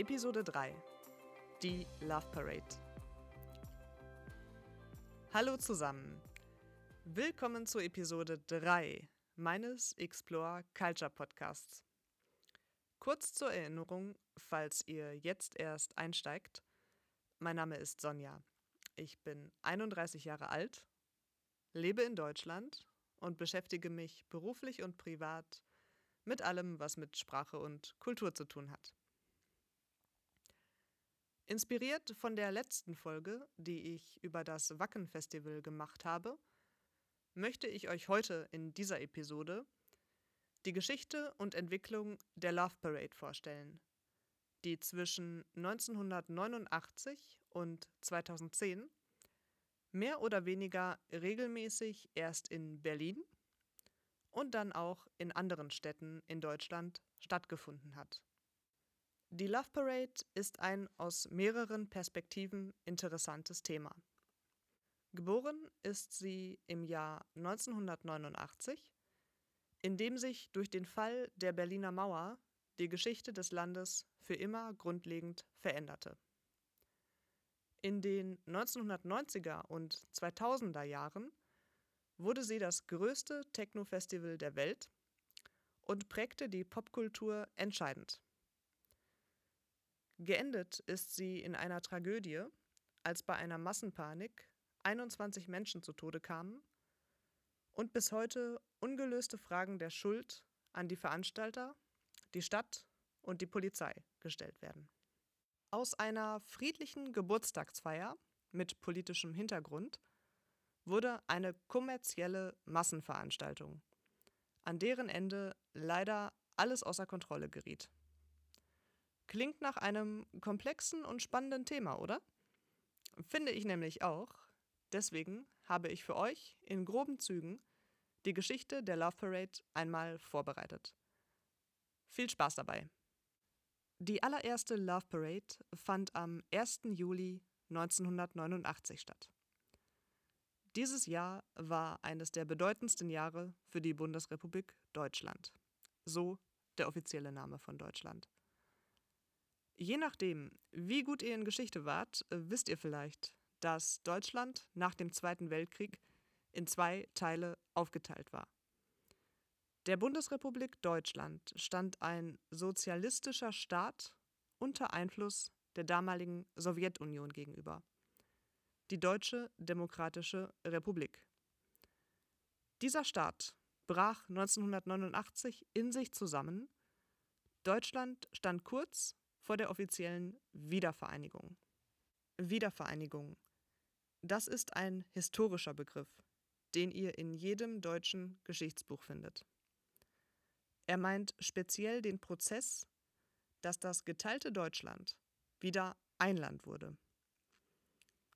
Episode 3 Die Love Parade Hallo zusammen. Willkommen zur Episode 3 meines Explore Culture Podcasts. Kurz zur Erinnerung, falls ihr jetzt erst einsteigt. Mein Name ist Sonja. Ich bin 31 Jahre alt, lebe in Deutschland und beschäftige mich beruflich und privat mit allem, was mit Sprache und Kultur zu tun hat. Inspiriert von der letzten Folge, die ich über das Wacken-Festival gemacht habe, möchte ich euch heute in dieser Episode die Geschichte und Entwicklung der Love Parade vorstellen, die zwischen 1989 und 2010 mehr oder weniger regelmäßig erst in Berlin und dann auch in anderen Städten in Deutschland stattgefunden hat. Die Love Parade ist ein aus mehreren Perspektiven interessantes Thema. Geboren ist sie im Jahr 1989, in dem sich durch den Fall der Berliner Mauer die Geschichte des Landes für immer grundlegend veränderte. In den 1990er und 2000er Jahren wurde sie das größte Techno-Festival der Welt und prägte die Popkultur entscheidend. Geendet ist sie in einer Tragödie, als bei einer Massenpanik 21 Menschen zu Tode kamen und bis heute ungelöste Fragen der Schuld an die Veranstalter, die Stadt und die Polizei gestellt werden. Aus einer friedlichen Geburtstagsfeier mit politischem Hintergrund wurde eine kommerzielle Massenveranstaltung, an deren Ende leider alles außer Kontrolle geriet. Klingt nach einem komplexen und spannenden Thema, oder? Finde ich nämlich auch. Deswegen habe ich für euch in groben Zügen die Geschichte der Love Parade einmal vorbereitet. Viel Spaß dabei! Die allererste Love Parade fand am 1. Juli 1989 statt. Dieses Jahr war eines der bedeutendsten Jahre für die Bundesrepublik Deutschland. So der offizielle Name von Deutschland. Je nachdem, wie gut ihr in Geschichte wart, äh, wisst ihr vielleicht, dass Deutschland nach dem Zweiten Weltkrieg in zwei Teile aufgeteilt war. Der Bundesrepublik Deutschland stand ein sozialistischer Staat unter Einfluss der damaligen Sowjetunion gegenüber. Die Deutsche Demokratische Republik. Dieser Staat brach 1989 in sich zusammen. Deutschland stand kurz vor der offiziellen Wiedervereinigung. Wiedervereinigung. Das ist ein historischer Begriff, den ihr in jedem deutschen Geschichtsbuch findet. Er meint speziell den Prozess, dass das geteilte Deutschland wieder ein Land wurde.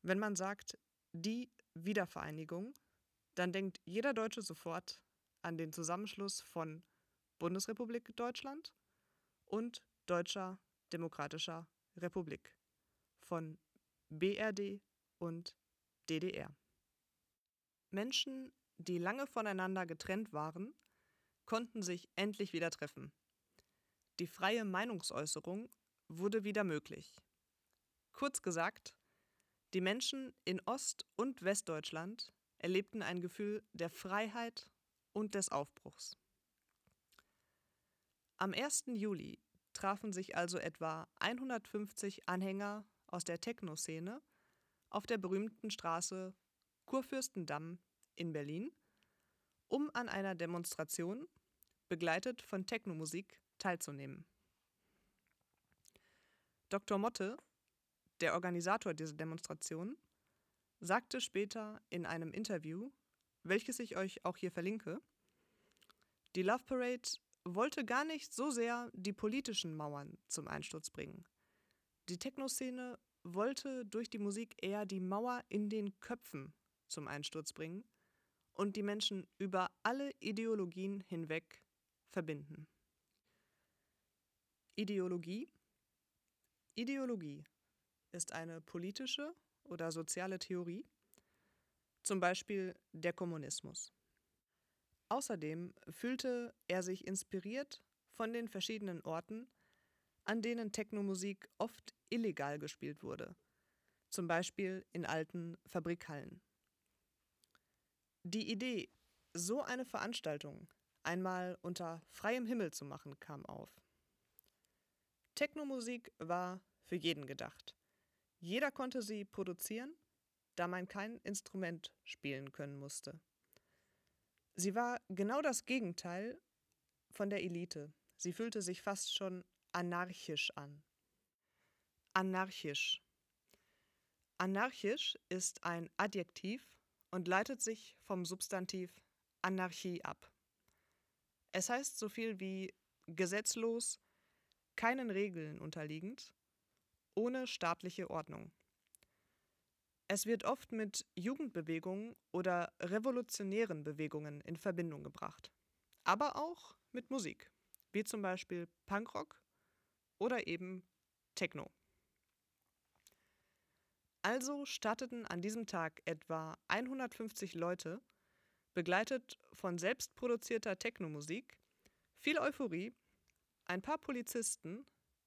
Wenn man sagt, die Wiedervereinigung, dann denkt jeder Deutsche sofort an den Zusammenschluss von Bundesrepublik Deutschland und Deutscher Demokratischer Republik von BRD und DDR. Menschen, die lange voneinander getrennt waren, konnten sich endlich wieder treffen. Die freie Meinungsäußerung wurde wieder möglich. Kurz gesagt, die Menschen in Ost- und Westdeutschland erlebten ein Gefühl der Freiheit und des Aufbruchs. Am 1. Juli trafen sich also etwa 150 Anhänger aus der Techno-Szene auf der berühmten Straße Kurfürstendamm in Berlin, um an einer Demonstration, begleitet von Technomusik, teilzunehmen. Dr. Motte, der Organisator dieser Demonstration, sagte später in einem Interview, welches ich euch auch hier verlinke, die Love Parade wollte gar nicht so sehr die politischen Mauern zum Einsturz bringen. Die Techno-Szene wollte durch die Musik eher die Mauer in den Köpfen zum Einsturz bringen und die Menschen über alle Ideologien hinweg verbinden. Ideologie Ideologie ist eine politische oder soziale Theorie, zum Beispiel der Kommunismus. Außerdem fühlte er sich inspiriert von den verschiedenen Orten, an denen Technomusik oft illegal gespielt wurde, zum Beispiel in alten Fabrikhallen. Die Idee, so eine Veranstaltung einmal unter freiem Himmel zu machen, kam auf. Technomusik war für jeden gedacht. Jeder konnte sie produzieren, da man kein Instrument spielen können musste. Sie war genau das Gegenteil von der Elite. Sie fühlte sich fast schon anarchisch an. Anarchisch. Anarchisch ist ein Adjektiv und leitet sich vom Substantiv Anarchie ab. Es heißt so viel wie gesetzlos, keinen Regeln unterliegend, ohne staatliche Ordnung. Es wird oft mit Jugendbewegungen oder revolutionären Bewegungen in Verbindung gebracht, aber auch mit Musik, wie zum Beispiel Punkrock oder eben Techno. Also starteten an diesem Tag etwa 150 Leute, begleitet von selbstproduzierter Technomusik, viel Euphorie, ein paar Polizisten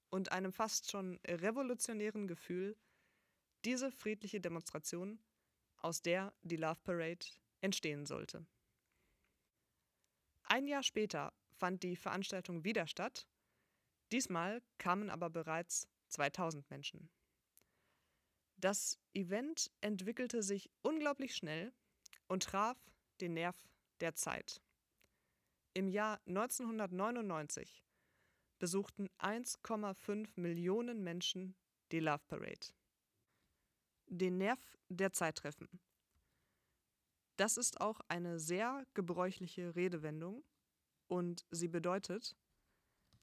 und einem fast schon revolutionären Gefühl, diese friedliche Demonstration, aus der die Love Parade entstehen sollte. Ein Jahr später fand die Veranstaltung wieder statt, diesmal kamen aber bereits 2000 Menschen. Das Event entwickelte sich unglaublich schnell und traf den Nerv der Zeit. Im Jahr 1999 besuchten 1,5 Millionen Menschen die Love Parade. Den Nerv der Zeit treffen. Das ist auch eine sehr gebräuchliche Redewendung und sie bedeutet,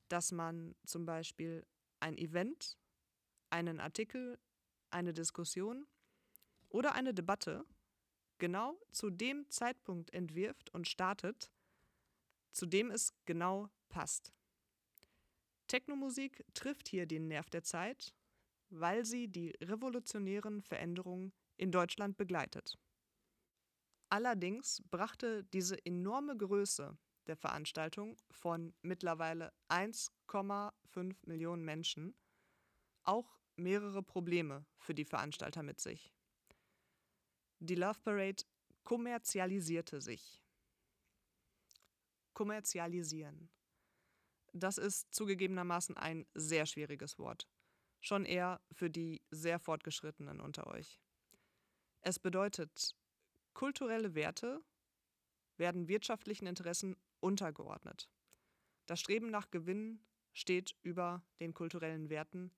dass man zum Beispiel ein Event, einen Artikel eine Diskussion oder eine Debatte genau zu dem Zeitpunkt entwirft und startet, zu dem es genau passt. Technomusik trifft hier den Nerv der Zeit, weil sie die revolutionären Veränderungen in Deutschland begleitet. Allerdings brachte diese enorme Größe der Veranstaltung von mittlerweile 1,5 Millionen Menschen auch mehrere Probleme für die Veranstalter mit sich. Die Love Parade kommerzialisierte sich. Kommerzialisieren. Das ist zugegebenermaßen ein sehr schwieriges Wort. Schon eher für die sehr fortgeschrittenen unter euch. Es bedeutet, kulturelle Werte werden wirtschaftlichen Interessen untergeordnet. Das Streben nach Gewinn steht über den kulturellen Werten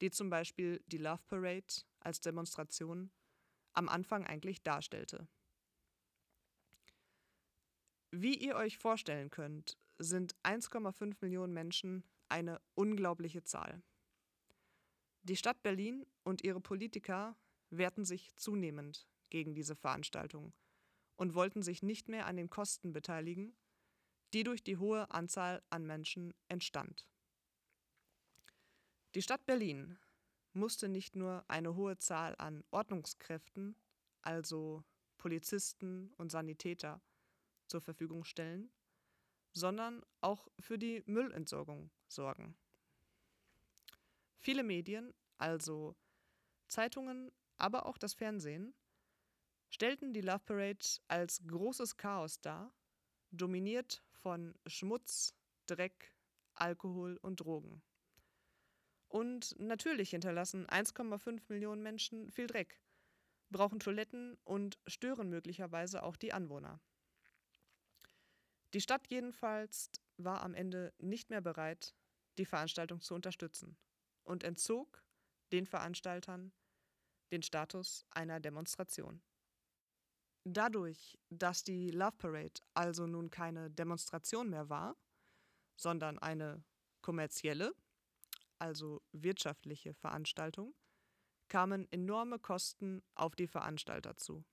die zum Beispiel die Love Parade als Demonstration am Anfang eigentlich darstellte. Wie ihr euch vorstellen könnt, sind 1,5 Millionen Menschen eine unglaubliche Zahl. Die Stadt Berlin und ihre Politiker wehrten sich zunehmend gegen diese Veranstaltung und wollten sich nicht mehr an den Kosten beteiligen, die durch die hohe Anzahl an Menschen entstand. Die Stadt Berlin musste nicht nur eine hohe Zahl an Ordnungskräften, also Polizisten und Sanitäter, zur Verfügung stellen, sondern auch für die Müllentsorgung sorgen. Viele Medien, also Zeitungen, aber auch das Fernsehen, stellten die Love Parade als großes Chaos dar, dominiert von Schmutz, Dreck, Alkohol und Drogen. Und natürlich hinterlassen 1,5 Millionen Menschen viel Dreck, brauchen Toiletten und stören möglicherweise auch die Anwohner. Die Stadt jedenfalls war am Ende nicht mehr bereit, die Veranstaltung zu unterstützen und entzog den Veranstaltern den Status einer Demonstration. Dadurch, dass die Love Parade also nun keine Demonstration mehr war, sondern eine kommerzielle also wirtschaftliche Veranstaltung, kamen enorme Kosten auf die Veranstalter zu.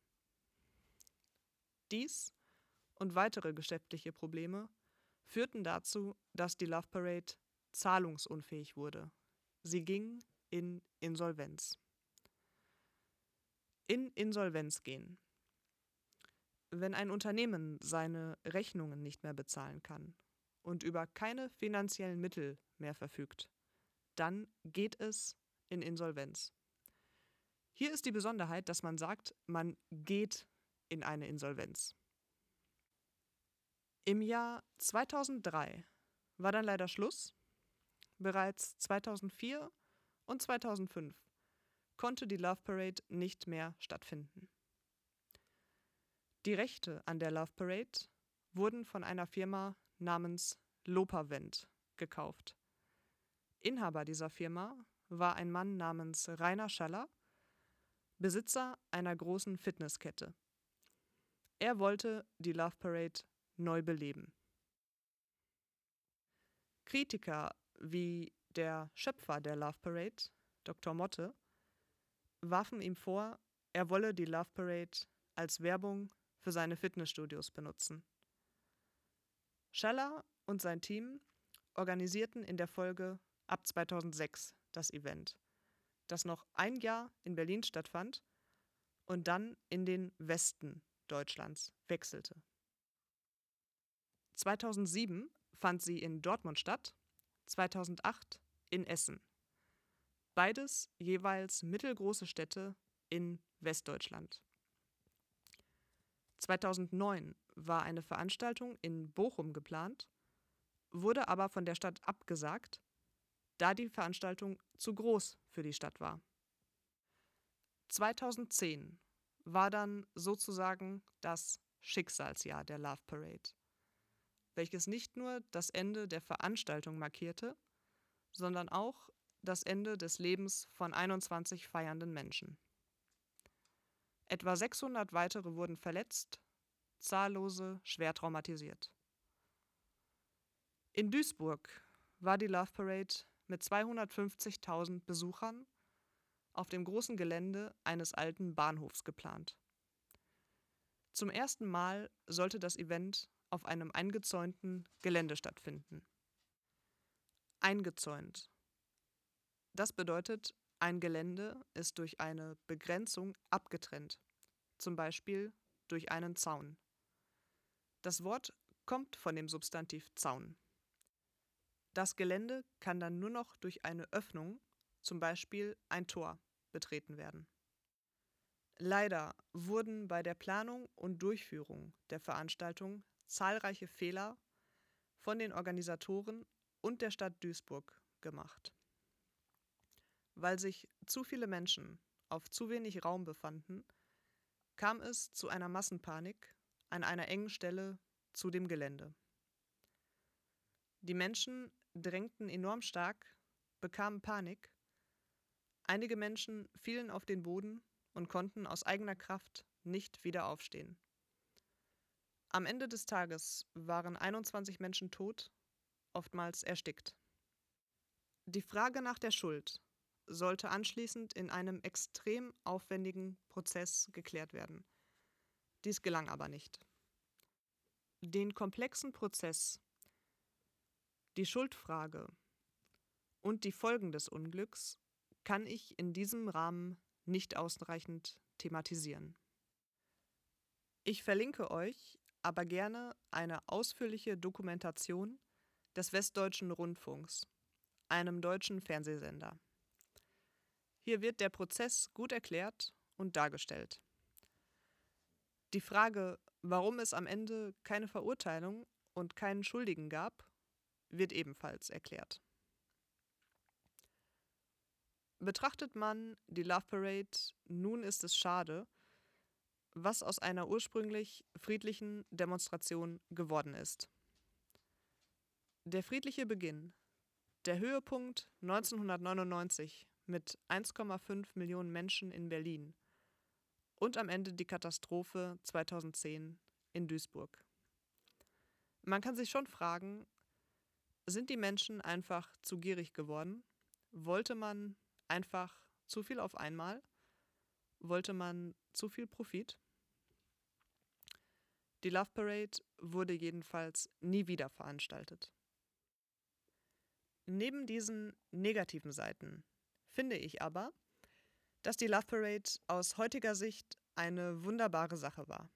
Dies und weitere geschäftliche Probleme führten dazu, dass die Love Parade zahlungsunfähig wurde. Sie ging in Insolvenz. In Insolvenz gehen. Wenn ein Unternehmen seine Rechnungen nicht mehr bezahlen kann und über keine finanziellen Mittel mehr verfügt, dann geht es in Insolvenz. Hier ist die Besonderheit, dass man sagt, man geht in eine Insolvenz. Im Jahr 2003 war dann leider Schluss. Bereits 2004 und 2005 konnte die Love Parade nicht mehr stattfinden. Die Rechte an der Love Parade wurden von einer Firma namens Lopavent gekauft. Inhaber dieser Firma war ein Mann namens Rainer Schaller, Besitzer einer großen Fitnesskette. Er wollte die Love Parade neu beleben. Kritiker wie der Schöpfer der Love Parade, Dr. Motte, warfen ihm vor, er wolle die Love Parade als Werbung für seine Fitnessstudios benutzen. Schaller und sein Team organisierten in der Folge ab 2006 das Event, das noch ein Jahr in Berlin stattfand und dann in den Westen Deutschlands wechselte. 2007 fand sie in Dortmund statt, 2008 in Essen. Beides jeweils mittelgroße Städte in Westdeutschland. 2009 war eine Veranstaltung in Bochum geplant, wurde aber von der Stadt abgesagt, da die Veranstaltung zu groß für die Stadt war. 2010 war dann sozusagen das Schicksalsjahr der Love Parade welches nicht nur das Ende der Veranstaltung markierte, sondern auch das Ende des Lebens von 21 feiernden Menschen. Etwa 600 weitere wurden verletzt, zahllose schwer traumatisiert. In Duisburg war die Love Parade mit 250.000 Besuchern auf dem großen Gelände eines alten Bahnhofs geplant. Zum ersten Mal sollte das Event auf einem eingezäunten Gelände stattfinden. Eingezäunt. Das bedeutet, ein Gelände ist durch eine Begrenzung abgetrennt, zum Beispiel durch einen Zaun. Das Wort kommt von dem Substantiv Zaun. Das Gelände kann dann nur noch durch eine Öffnung, zum Beispiel ein Tor, betreten werden. Leider wurden bei der Planung und Durchführung der Veranstaltung zahlreiche Fehler von den Organisatoren und der Stadt Duisburg gemacht. Weil sich zu viele Menschen auf zu wenig Raum befanden, kam es zu einer Massenpanik an einer engen Stelle zu dem Gelände. Die Menschen drängten enorm stark, bekamen Panik, einige Menschen fielen auf den Boden und konnten aus eigener Kraft nicht wieder aufstehen. Am Ende des Tages waren 21 Menschen tot, oftmals erstickt. Die Frage nach der Schuld sollte anschließend in einem extrem aufwendigen Prozess geklärt werden. Dies gelang aber nicht. Den komplexen Prozess, die Schuldfrage und die Folgen des Unglücks kann ich in diesem Rahmen nicht ausreichend thematisieren. Ich verlinke euch aber gerne eine ausführliche Dokumentation des Westdeutschen Rundfunks, einem deutschen Fernsehsender. Hier wird der Prozess gut erklärt und dargestellt. Die Frage, warum es am Ende keine Verurteilung und keinen Schuldigen gab, wird ebenfalls erklärt. Betrachtet man die Love Parade, nun ist es schade, was aus einer ursprünglich friedlichen Demonstration geworden ist. Der friedliche Beginn, der Höhepunkt 1999 mit 1,5 Millionen Menschen in Berlin und am Ende die Katastrophe 2010 in Duisburg. Man kann sich schon fragen, sind die Menschen einfach zu gierig geworden? Wollte man einfach zu viel auf einmal? Wollte man zu viel Profit? Die Love Parade wurde jedenfalls nie wieder veranstaltet. Neben diesen negativen Seiten finde ich aber, dass die Love Parade aus heutiger Sicht eine wunderbare Sache war.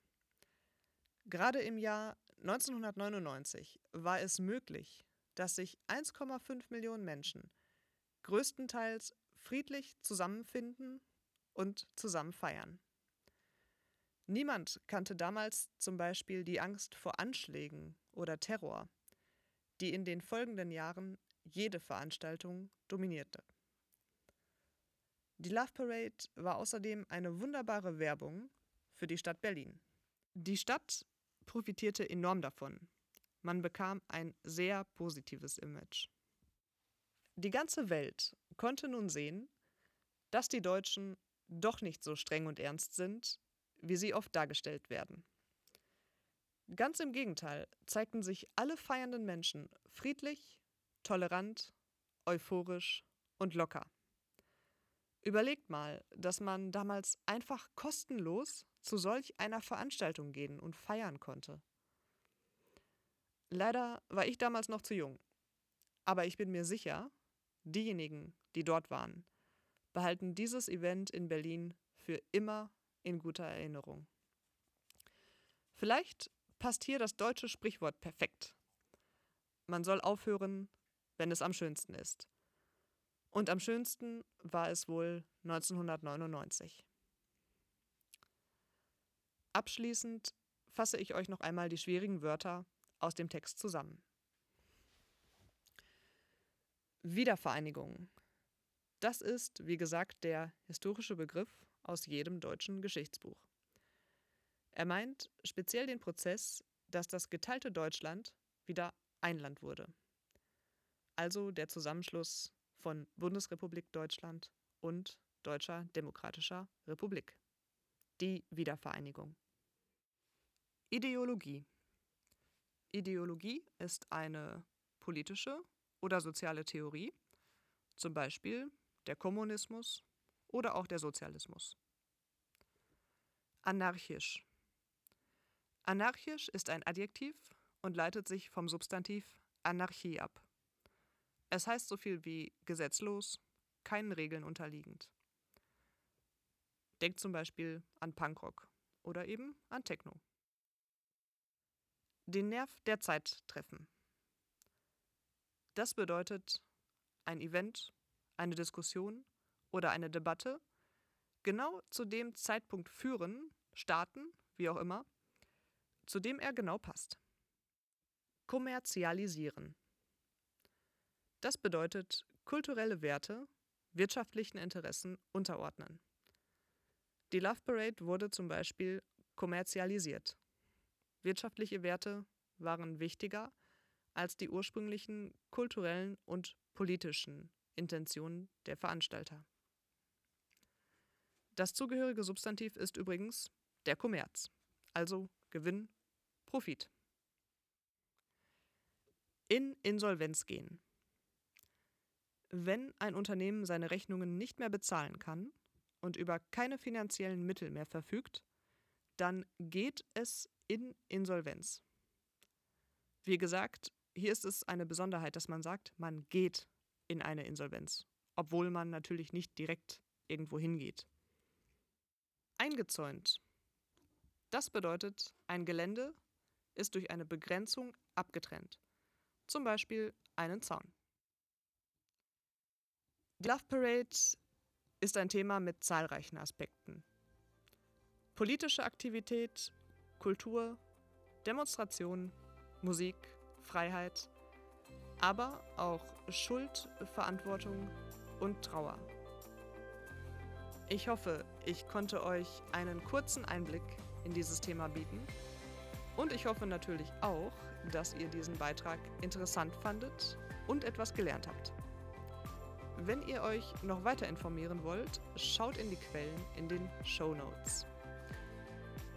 Gerade im Jahr 1999 war es möglich, dass sich 1,5 Millionen Menschen größtenteils friedlich zusammenfinden und zusammen feiern. Niemand kannte damals zum Beispiel die Angst vor Anschlägen oder Terror, die in den folgenden Jahren jede Veranstaltung dominierte. Die Love Parade war außerdem eine wunderbare Werbung für die Stadt Berlin. Die Stadt profitierte enorm davon. Man bekam ein sehr positives Image. Die ganze Welt konnte nun sehen, dass die Deutschen doch nicht so streng und ernst sind, wie sie oft dargestellt werden. Ganz im Gegenteil zeigten sich alle feiernden Menschen friedlich, tolerant, euphorisch und locker. Überlegt mal, dass man damals einfach kostenlos zu solch einer Veranstaltung gehen und feiern konnte. Leider war ich damals noch zu jung, aber ich bin mir sicher, diejenigen, die dort waren, behalten dieses Event in Berlin für immer in guter Erinnerung. Vielleicht passt hier das deutsche Sprichwort perfekt. Man soll aufhören, wenn es am schönsten ist. Und am schönsten war es wohl 1999. Abschließend fasse ich euch noch einmal die schwierigen Wörter aus dem Text zusammen. Wiedervereinigung. Das ist, wie gesagt, der historische Begriff aus jedem deutschen Geschichtsbuch. Er meint speziell den Prozess, dass das geteilte Deutschland wieder ein Land wurde. Also der Zusammenschluss von Bundesrepublik Deutschland und Deutscher Demokratischer Republik. Die Wiedervereinigung. Ideologie. Ideologie ist eine politische oder soziale Theorie, zum Beispiel der Kommunismus oder auch der Sozialismus. Anarchisch. Anarchisch ist ein Adjektiv und leitet sich vom Substantiv Anarchie ab. Es heißt so viel wie gesetzlos, keinen Regeln unterliegend. Denkt zum Beispiel an Punkrock oder eben an Techno. Den Nerv der Zeit treffen. Das bedeutet ein Event, eine Diskussion oder eine Debatte genau zu dem Zeitpunkt führen, starten, wie auch immer, zu dem er genau passt. Kommerzialisieren. Das bedeutet kulturelle Werte wirtschaftlichen Interessen unterordnen. Die Love Parade wurde zum Beispiel kommerzialisiert. Wirtschaftliche Werte waren wichtiger als die ursprünglichen kulturellen und politischen Intentionen der Veranstalter. Das zugehörige Substantiv ist übrigens der Kommerz, also Gewinn, Profit. In Insolvenz gehen. Wenn ein Unternehmen seine Rechnungen nicht mehr bezahlen kann und über keine finanziellen Mittel mehr verfügt, dann geht es in Insolvenz. Wie gesagt, hier ist es eine Besonderheit, dass man sagt, man geht in eine Insolvenz, obwohl man natürlich nicht direkt irgendwo hingeht. Eingezäunt. Das bedeutet, ein Gelände ist durch eine Begrenzung abgetrennt, zum Beispiel einen Zaun. Die Love Parade ist ein Thema mit zahlreichen Aspekten. Politische Aktivität, Kultur, Demonstration, Musik, Freiheit, aber auch Schuld, Verantwortung und Trauer. Ich hoffe, ich konnte euch einen kurzen Einblick in dieses Thema bieten und ich hoffe natürlich auch, dass ihr diesen Beitrag interessant fandet und etwas gelernt habt. Wenn ihr euch noch weiter informieren wollt, schaut in die Quellen in den Show Notes.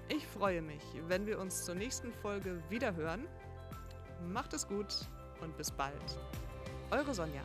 Ich freue mich, wenn wir uns zur nächsten Folge wieder hören. Macht es gut und bis bald. Eure Sonja.